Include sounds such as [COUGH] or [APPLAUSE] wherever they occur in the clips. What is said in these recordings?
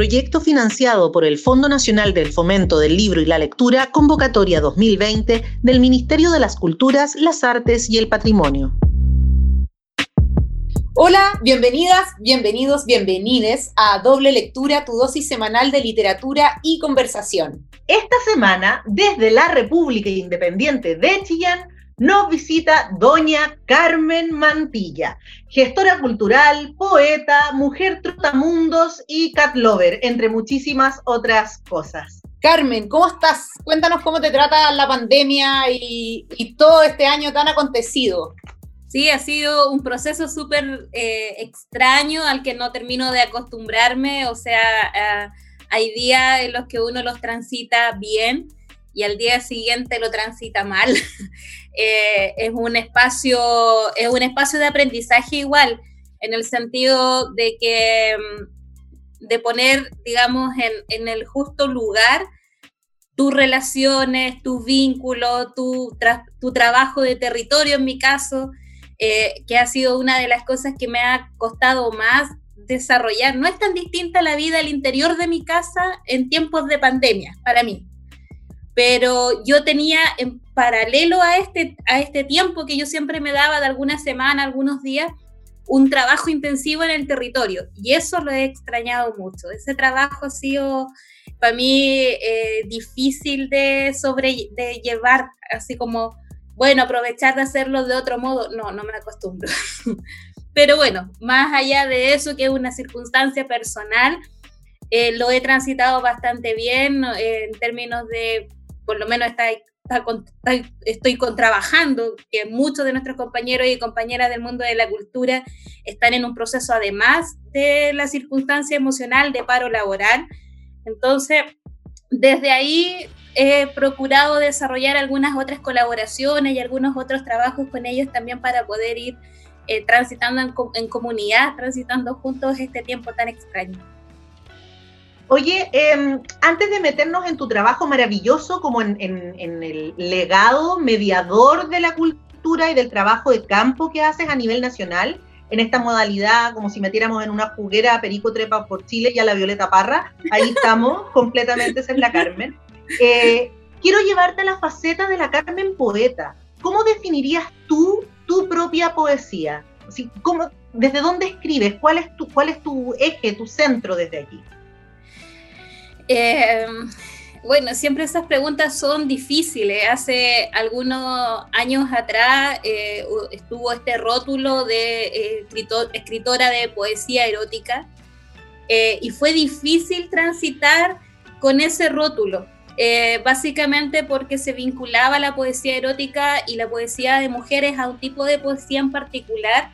proyecto financiado por el Fondo Nacional del Fomento del Libro y la Lectura, convocatoria 2020 del Ministerio de las Culturas, las Artes y el Patrimonio. Hola, bienvenidas, bienvenidos, bienvenides a Doble Lectura, tu dosis semanal de literatura y conversación. Esta semana, desde la República Independiente de Chillán, nos visita doña Carmen Mantilla, gestora cultural, poeta, mujer trotamundos y cat lover, entre muchísimas otras cosas. Carmen, ¿cómo estás? Cuéntanos cómo te trata la pandemia y, todo este año tan acontecido. Sí, ha sido un proceso súper eh, extraño al que no termino de acostumbrarme, o sea, eh, hay días en los que uno los transita bien y al día siguiente lo transita mal. [LAUGHS] Eh, es, un espacio, es un espacio de aprendizaje igual, en el sentido de que mm, de poner, digamos, en, el justo lugar tus relaciones, tus vínculos, tu, tu trabajo de territorio en mi caso, eh, que ha sido una de las cosas que me ha costado más desarrollar. No es tan distinta la vida al interior de mi casa en tiempos de pandemia, para mí pero yo tenía en paralelo a este, a este tiempo que yo siempre me daba de alguna semana, algunos días, un trabajo intensivo en el territorio y eso lo he extrañado mucho. Ese trabajo ha sido para mí eh, difícil de sobre de llevar, así como, bueno, aprovechar de hacerlo de otro modo, no, no me acostumbro. [LAUGHS] Pero bueno, más allá de eso, que es una circunstancia personal, eh, lo he transitado bastante bien en términos de por lo menos está, estoy trabajando, que muchos de nuestros compañeros y compañeras del mundo de la cultura están en un proceso además de la circunstancia emocional de paro laboral. Entonces, desde ahí he procurado desarrollar algunas otras colaboraciones y algunos otros trabajos con ellos también para poder ir eh, transitando en, en comunidad, transitando juntos este tiempo tan extraño. Oye, em, antes de meternos en tu trabajo maravilloso como en, el legado mediador de la cultura y del trabajo de campo que haces a nivel nacional, en esta modalidad, como si metiéramos en una juguera a Perico Trepa por Chile y a la Violeta Parra, ahí estamos, [LAUGHS] completamente, esa es la Carmen. Eh, quiero llevarte a la faceta de la Carmen poeta. ¿Cómo definirías tú tu propia poesía? ¿cómo, ¿Desde dónde escribes? ¿Cuál es, tu, ¿Cuál es tu eje, tu centro desde aquí? Eh, bueno, siempre esas preguntas son difíciles. Hace algunos años atrás eh, estuvo este rótulo de eh, escritora de poesía erótica y fue difícil transitar con ese rótulo. básicamente porque se vinculaba la poesía erótica y la poesía de mujeres a un tipo de poesía en particular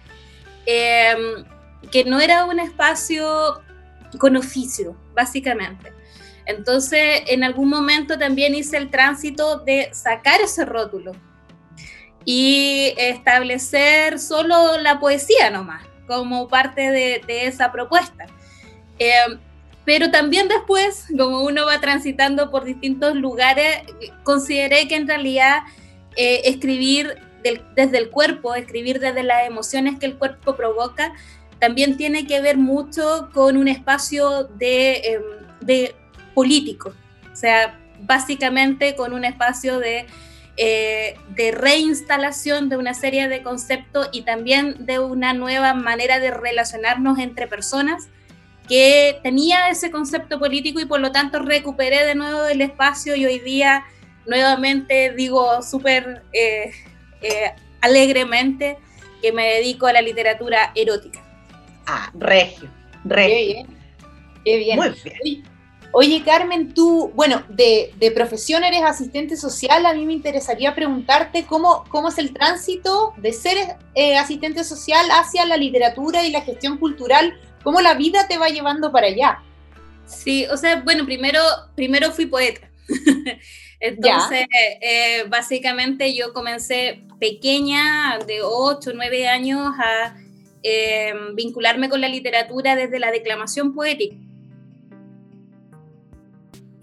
que no era un espacio con oficio, básicamente. Entonces, en algún momento también hice el tránsito de sacar ese rótulo y establecer solo la poesía nomás, como parte de, esa propuesta. Eh, pero también después, como uno va transitando por distintos lugares, consideré que en realidad eh, escribir desde el cuerpo, escribir desde las emociones que el cuerpo provoca, también tiene que ver mucho con un espacio de, em, de político, o sea, básicamente con un espacio de, eh, de reinstalación de una serie de conceptos y también de una nueva manera de relacionarnos entre personas que tenía ese concepto político y por lo tanto recuperé de nuevo el espacio y hoy día nuevamente digo súper eh, eh, alegremente que me dedico a la literatura erótica. Ah, regio, regio. Qué bien. Qué bien. Muy bien. Oye, Carmen, tú, bueno, de, profesión eres asistente social. A mí me interesaría preguntarte cómo, cómo es el tránsito de ser eh, asistente social hacia la literatura y la gestión cultural, cómo la vida te va llevando para allá. Sí, o sea, bueno, primero, primero fui poeta. [LAUGHS] Entonces, eh, básicamente yo comencé pequeña, de 8 o 9 años, a eh, vincularme con la literatura desde la declamación poética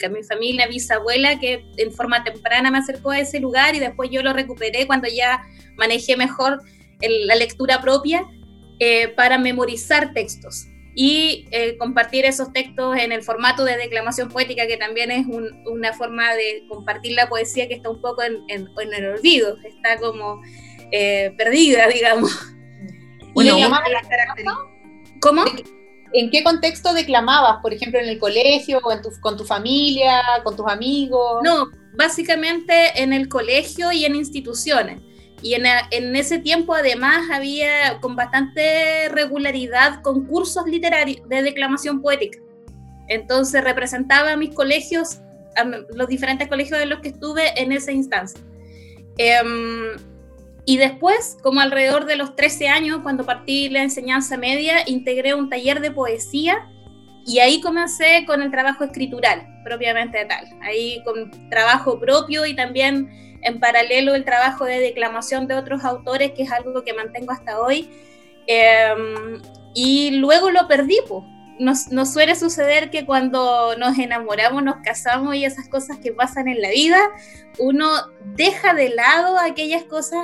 mi familia bisabuela que en forma temprana me acercó a ese lugar y después yo lo recuperé cuando ya manejé mejor la lectura propia eh, para memorizar textos. y eh, compartir esos textos en el formato de declamación poética, que también es una forma de compartir la poesía que está un poco en, el olvido, está como eh, perdida, [LAUGHS] digamos. Bueno, ¿Cómo? ¿En qué contexto declamabas? Por ejemplo, en el colegio, o con tu familia, con tus amigos. No, básicamente en el colegio y en instituciones. Y en, ese tiempo además había con bastante regularidad concursos literarios de declamación poética. Entonces representaba a mis colegios, a los diferentes colegios en los que estuve en esa instancia. Em, y después, como alrededor de los 13 años, cuando partí la enseñanza media, integré un taller de poesía y ahí comencé con el trabajo escritural, propiamente tal. Ahí con trabajo propio y también en paralelo el trabajo de declamación de otros autores, que es algo que mantengo hasta hoy. Em, y luego lo perdí, pues. Nos, nos, suele suceder que cuando nos enamoramos, nos casamos y esas cosas que pasan en la vida, uno deja de lado aquellas cosas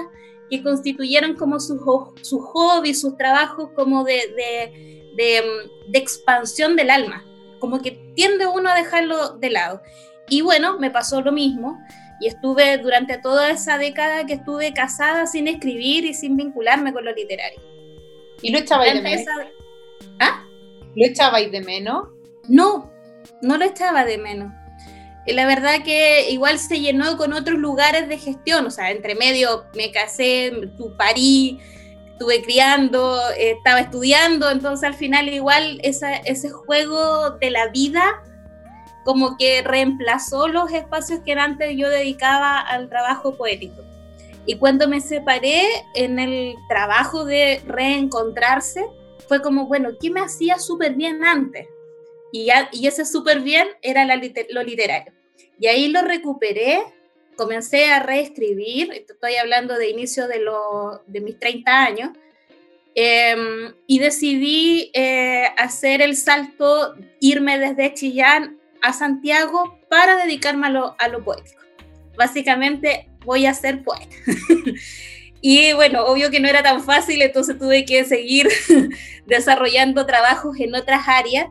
que constituyeron como sus su hobbies, sus trabajos como de, de, de, de expansión del alma, como que tiende uno a dejarlo de lado. Y bueno, me pasó lo mismo. Y estuve durante toda esa década que estuve casada sin escribir y sin vincularme con lo literario. ¿Y de menos? ¿Ah? ¿Lo echabais de menos? No, no lo echaba de menos. La verdad que igual se llenó con otros lugares de gestión, o sea, entre medio me casé, parí, estuve criando, estaba estudiando, entonces al final igual ese juego de la vida como que reemplazó los espacios que antes yo dedicaba al trabajo poético. Y cuando me separé en el trabajo de reencontrarse, fue como, bueno, ¿qué me hacía súper bien antes? Y, ya, y ese súper bien era lo literario. Y ahí lo recuperé, comencé a reescribir, estoy hablando de inicio de, lo, de mis 30 años, em, y decidí eh, hacer el salto, irme desde Chillán a Santiago para dedicarme a lo, a lo poético. Básicamente voy a ser poeta. [LAUGHS] y bueno, obvio que no era tan fácil, entonces tuve que seguir [LAUGHS] desarrollando trabajos en otras áreas.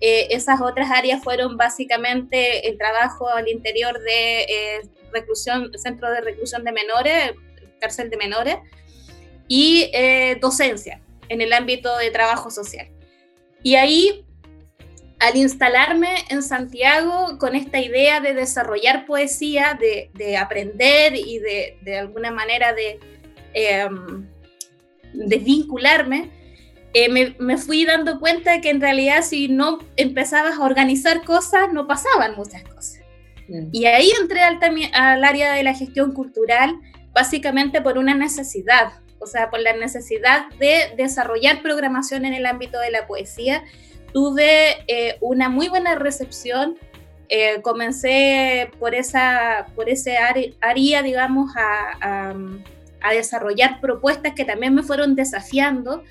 Eh, esas otras áreas fueron básicamente el trabajo al interior de eh, reclusión, centro de reclusión de menores, cárcel de menores, y eh, docencia en el ámbito de trabajo social. Y ahí al instalarme en Santiago con esta idea de desarrollar poesía, de, aprender y de, de, alguna manera de, eh, vincularme, eh, me, fui dando cuenta que en realidad si no empezabas a organizar cosas, no pasaban muchas cosas. Mm. Y ahí entré al, al área de la gestión cultural, básicamente por una necesidad, o sea, por la necesidad de desarrollar programación en el ámbito de la poesía tuve eh, una muy buena recepción. Eh, comencé por, esa, por ese área, digamos, a, desarrollar propuestas que también me fueron desafiando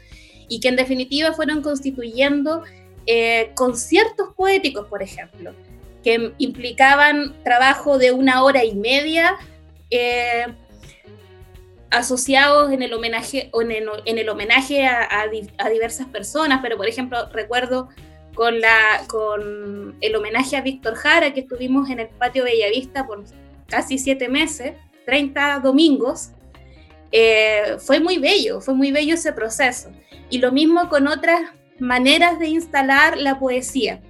y que en definitiva fueron constituyendo eh, conciertos poéticos, por ejemplo, que implicaban trabajo de una hora y media asociados en el homenaje, en el, en el homenaje a, diversas personas, pero por ejemplo recuerdo con, la, con el homenaje a Víctor Jara que estuvimos en el patio Bellavista por casi siete meses, 30 domingos, eh, fue muy bello, fue muy bello ese proceso. Y lo mismo con otras maneras de instalar la poesía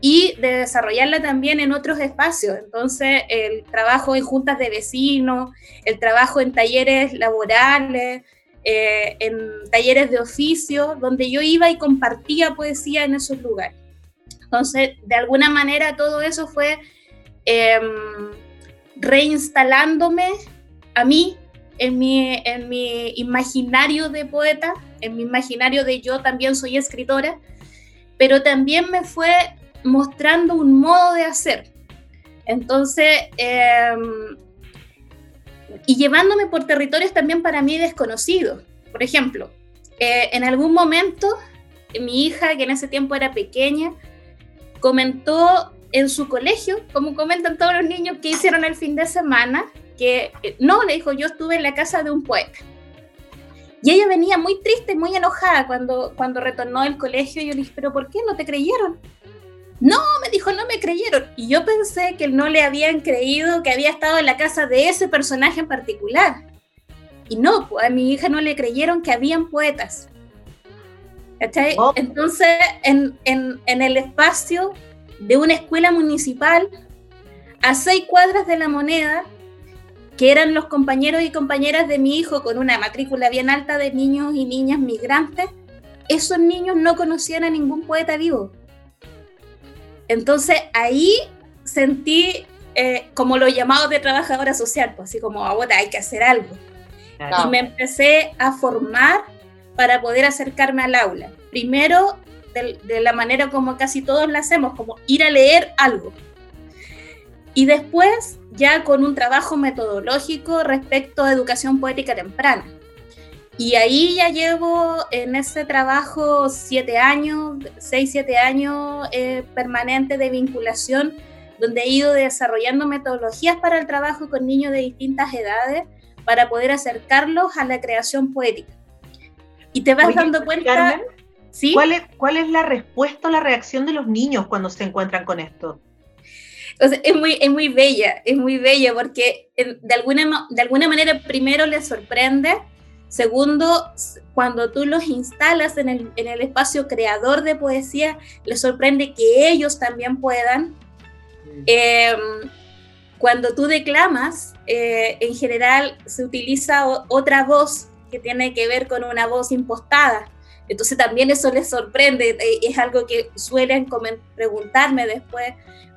y de desarrollarla también en otros espacios. Entonces, el trabajo en juntas de vecinos, el trabajo en talleres laborales, eh, en talleres de oficio, donde yo iba y compartía poesía en esos lugares. Entonces, de alguna manera todo eso fue em, reinstalándome a mí en mi, en mi imaginario de poeta, en mi imaginario de yo también soy escritora, pero también me fue mostrando un modo de hacer. Entonces, em, y llevándome por territorios también para mí desconocidos. Por ejemplo, eh, en algún momento mi hija, que en ese tiempo era pequeña, comentó en su colegio, como comentan todos los niños que hicieron el fin de semana, que eh, no, le dijo, yo estuve en la casa de un poeta. Y ella venía muy triste, muy enojada cuando, cuando retornó del colegio. Y yo le dije, ¿pero por qué no te creyeron? No, me dijo, no me creyeron. Y yo pensé que no le habían creído que había estado en la casa de ese personaje en particular. Y no, pues, a mi hija no le creyeron que habían poetas. ¿Cachai? Oh. Entonces, en, en, en el espacio de una escuela municipal, a seis cuadras de la moneda, que eran los compañeros y compañeras de mi hijo con una matrícula bien alta de niños y niñas migrantes, esos niños no conocían a ningún poeta vivo. Entonces ahí sentí eh, como los llamados de trabajadora social, pues así como ahora hay que hacer algo. Y me empecé a formar para poder acercarme al aula. Primero, de, de la manera como casi todos lo hacemos, como ir a leer algo. Y después ya con un trabajo metodológico respecto a educación poética temprana. Y ahí ya llevo en ese trabajo siete años, seis, siete años eh, permanente de vinculación, donde he ido desarrollando metodologías para el trabajo con niños de distintas edades para poder acercarlos a la creación poética. Y te vas dando cuenta... ¿sí? ¿cuál, es, ¿Cuál es la respuesta o la reacción de los niños cuando se encuentran con esto? Es muy, es muy bella, es muy bella porque de alguna, de alguna manera primero les sorprende, segundo, cuando tú los instalas en el, en el espacio creador de poesía, les sorprende que ellos también puedan. Em, cuando tú declamas, eh, en general se utiliza otra voz que tiene que ver con una voz impostada. Entonces también eso les sorprende, eh, es algo que suelen preguntarme después,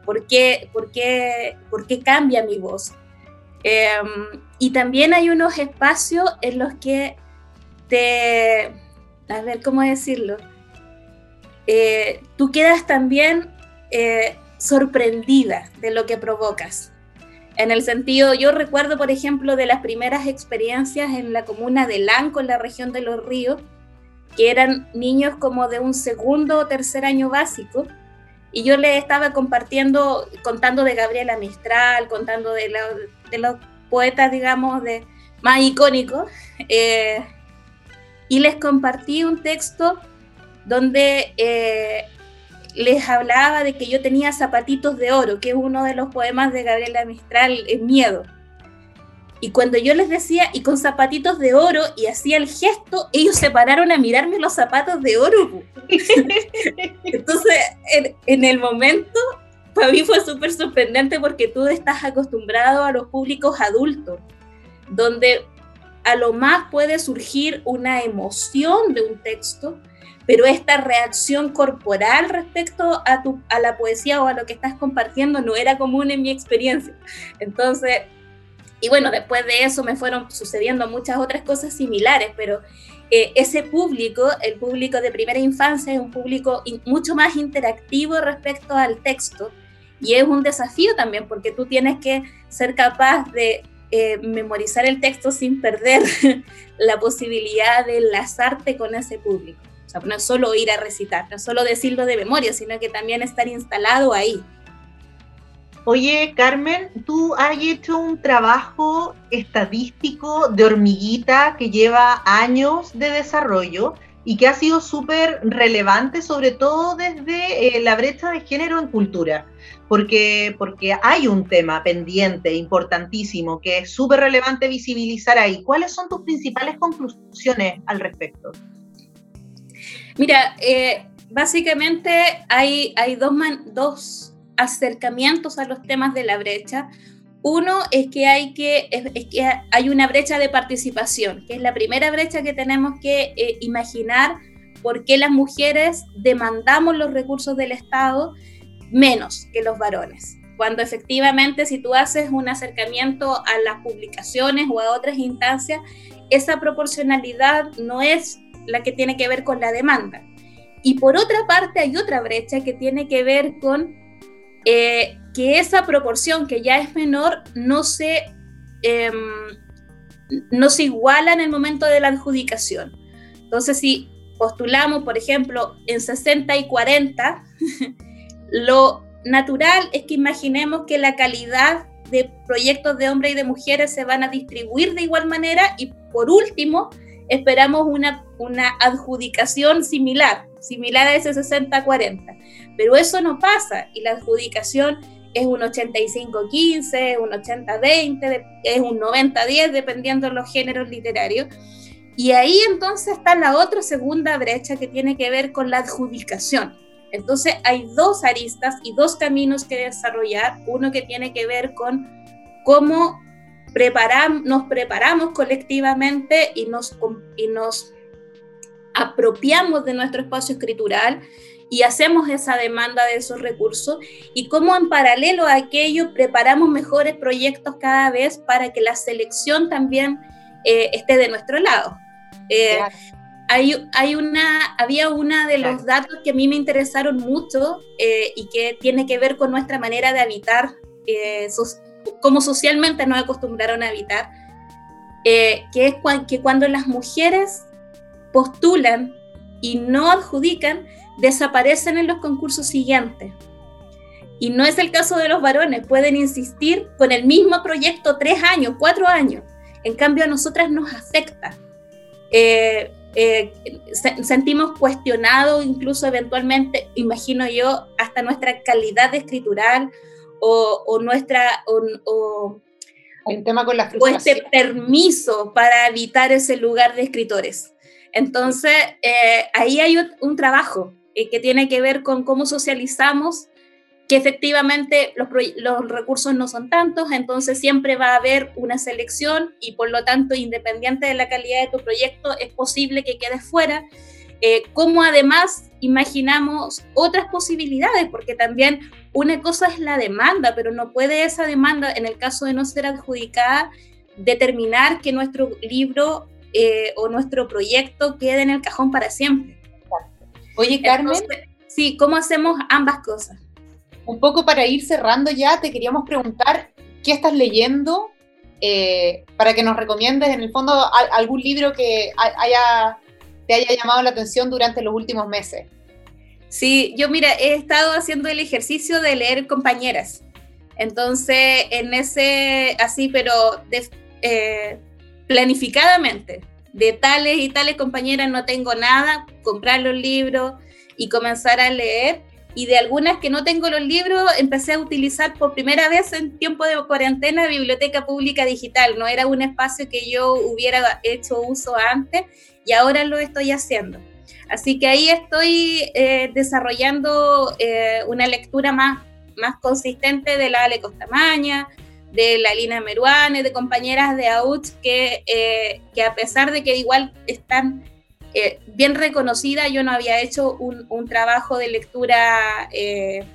¿Por qué, por qué, por qué cambia mi voz? Em, y también hay unos espacios en los que te, a ver, ¿cómo decirlo? Eh, tú quedas también eh, sorprendida de lo que provocas. En el sentido, yo recuerdo, por ejemplo, de las primeras experiencias en la comuna de Lanco, en la región de Los Ríos, que eran niños como de un segundo o tercer año básico, y yo le estaba compartiendo, contando de Gabriela Mistral, contando de, los poetas, digamos, de, más icónicos, eh, y les compartí un texto donde eh, les hablaba de que yo tenía zapatitos de oro, que es uno de los poemas de Gabriela Mistral, es Miedo. Y cuando yo les decía, y con zapatitos de oro, y hacía el gesto, ellos se pararon a mirarme los zapatos de oro. [LAUGHS] Entonces, en, el momento, para mí fue súper sorprendente porque tú estás acostumbrado a los públicos adultos, donde a lo más puede surgir una emoción de un texto, pero esta reacción corporal respecto a, tu, a la poesía o a lo que estás compartiendo no era común en mi experiencia. Entonces, y bueno, después de eso me fueron sucediendo muchas otras cosas similares, pero eh, ese público, el público de primera infancia, es un público mucho más interactivo respecto al texto y es un desafío también porque tú tienes que ser capaz de eh, memorizar el texto sin perder [LAUGHS] la posibilidad de enlazarte con ese público. O sea, no es solo ir a recitar, no es solo decirlo de memoria, sino que también estar instalado ahí. Oye, Carmen, tú has hecho un trabajo estadístico de hormiguita que lleva años de desarrollo y que ha sido súper relevante, sobre todo desde eh, la brecha de género en cultura, porque, porque hay un tema pendiente, importantísimo, que es súper relevante visibilizar ahí. ¿Cuáles son tus principales conclusiones al respecto? Mira, eh, básicamente hay, hay dos, dos acercamientos a los temas de la brecha. Uno es que hay que, hay una brecha de participación, que es la primera brecha que tenemos que eh, imaginar por qué las mujeres demandamos los recursos del Estado menos que los varones. Cuando efectivamente si tú haces un acercamiento a las publicaciones o a otras instancias, esa proporcionalidad no es la que tiene que ver con la demanda. Y por otra parte hay otra brecha que tiene que ver con eh, que esa proporción que ya es menor no se, em, no se iguala en el momento de la adjudicación. Entonces, si postulamos, por ejemplo, en 60 y 40, [LAUGHS] lo natural es que imaginemos que la calidad de proyectos de hombres y de mujeres se van a distribuir de igual manera y por último, esperamos una, una adjudicación similar, similar a ese 60-40. Pero eso no pasa y la adjudicación es un 85-15, un 80-20, es un 90-10, dependiendo de los géneros literarios. Y ahí entonces está la otra segunda brecha que tiene que ver con la adjudicación. Entonces hay dos aristas y dos caminos que desarrollar. Uno que tiene que ver con cómo preparamos, nos preparamos colectivamente y nos, y nos apropiamos de nuestro espacio escritural y hacemos esa demanda de esos recursos y cómo en paralelo a aquello preparamos mejores proyectos cada vez para que la selección también eh, esté de nuestro lado. Eh, hay, hay, una, había una de los datos que a mí me interesaron mucho eh, y que tiene que ver con nuestra manera de habitar, cómo socialmente nos acostumbraron a habitar, que es que cuando las mujeres postulan y no adjudican, desaparecen en los concursos siguientes. Y no es el caso de los varones, pueden insistir con el mismo proyecto tres años, cuatro años. En cambio, a nosotras nos afecta. Eh, eh, sentimos cuestionado, incluso eventualmente, imagino yo, hasta nuestra calidad escritural o, nuestra... O, tema con la o este permiso para evitar ese lugar de escritores. Entonces, eh, ahí hay un trabajo eh, que tiene que ver con cómo socializamos, que efectivamente los, recursos no son tantos, entonces siempre va a haber una selección y por lo tanto, independiente de la calidad de tu proyecto, es posible que quedes fuera. Eh, cómo además imaginamos otras posibilidades, porque también una cosa es la demanda, pero no puede esa demanda, en el caso de no ser adjudicada, determinar que nuestro libro eh, o nuestro proyecto quede en el cajón para siempre. Oye, Carmen. sí, ¿cómo hacemos ambas cosas? Un poco para ir cerrando ya, te queríamos preguntar qué estás leyendo eh, para que nos recomiendes, en el fondo, algún libro que haya, te haya llamado la atención durante los últimos meses. Sí, yo mira, he estado haciendo el ejercicio de leer compañeras. Entonces, en ese, así, pero eh, planificadamente de tales y tales compañeras no tengo nada, comprar los libros y comenzar a leer. Y de algunas que no tengo los libros, empecé a utilizar por primera vez en tiempo de cuarentena Biblioteca Pública Digital. No era un espacio que yo hubiera hecho uso antes y ahora lo estoy haciendo. Así que ahí estoy eh, desarrollando eh, una lectura más, más consistente de la Ale Costamaña, de la Lina Meruane, de compañeras de AUCH que, eh, que a pesar de que igual están eh, bien reconocidas, yo no había hecho un, trabajo de lectura eh,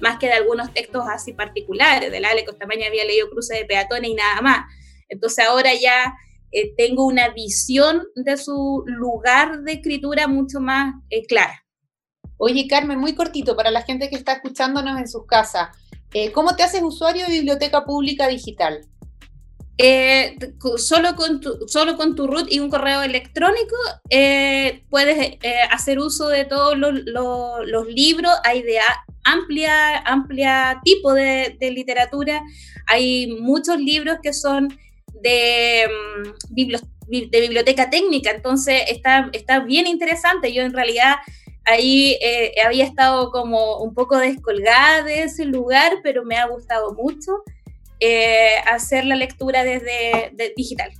más que de algunos textos así particulares. De la Ale Costamaña había leído Cruces de Peatones y nada más. Entonces ahora ya tengo una visión de su lugar de escritura mucho más clara. Oye, Carmen, muy cortito para la gente que está escuchándonos en sus casas. Eh, ¿Cómo te haces usuario de Biblioteca Pública Digital? Eh, solo, con tu, solo con tu root y un correo electrónico eh, puedes hacer uso de todos los, libros. Hay de amplia, amplia tipo de, literatura. Hay muchos libros que son de, mm, de biblioteca técnica, entonces está, está bien interesante. Yo en realidad ahí eh, había estado como un poco descolgada de ese lugar, pero me ha gustado mucho eh, hacer la lectura desde digital.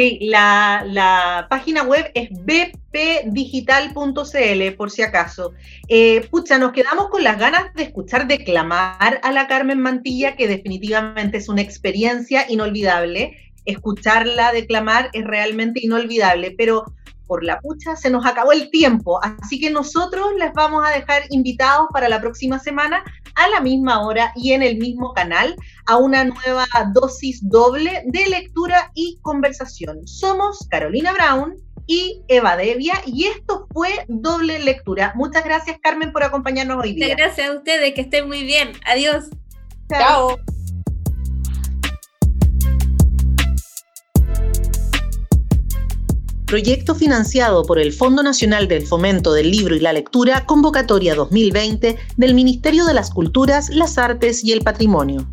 Sí, la, página web es bpdigital.cl, por si acaso. Eh, pucha, nos quedamos con las ganas de escuchar declamar a la Carmen Mantilla, que definitivamente es una experiencia inolvidable. Escucharla declamar es realmente inolvidable, pero por la pucha, se nos acabó el tiempo. Así que nosotros les vamos a dejar invitados para la próxima semana a la misma hora y en el mismo canal a una nueva dosis doble de lectura y conversación. Somos Carolina Brown y Eva Devia y esto fue doble lectura. Muchas gracias Carmen por acompañarnos hoy día. gracias a ustedes, que estén muy bien. Adiós. Chao. Proyecto financiado por el Fondo Nacional del Fomento del Libro y la Lectura, convocatoria 2020 del Ministerio de las Culturas, las Artes y el Patrimonio.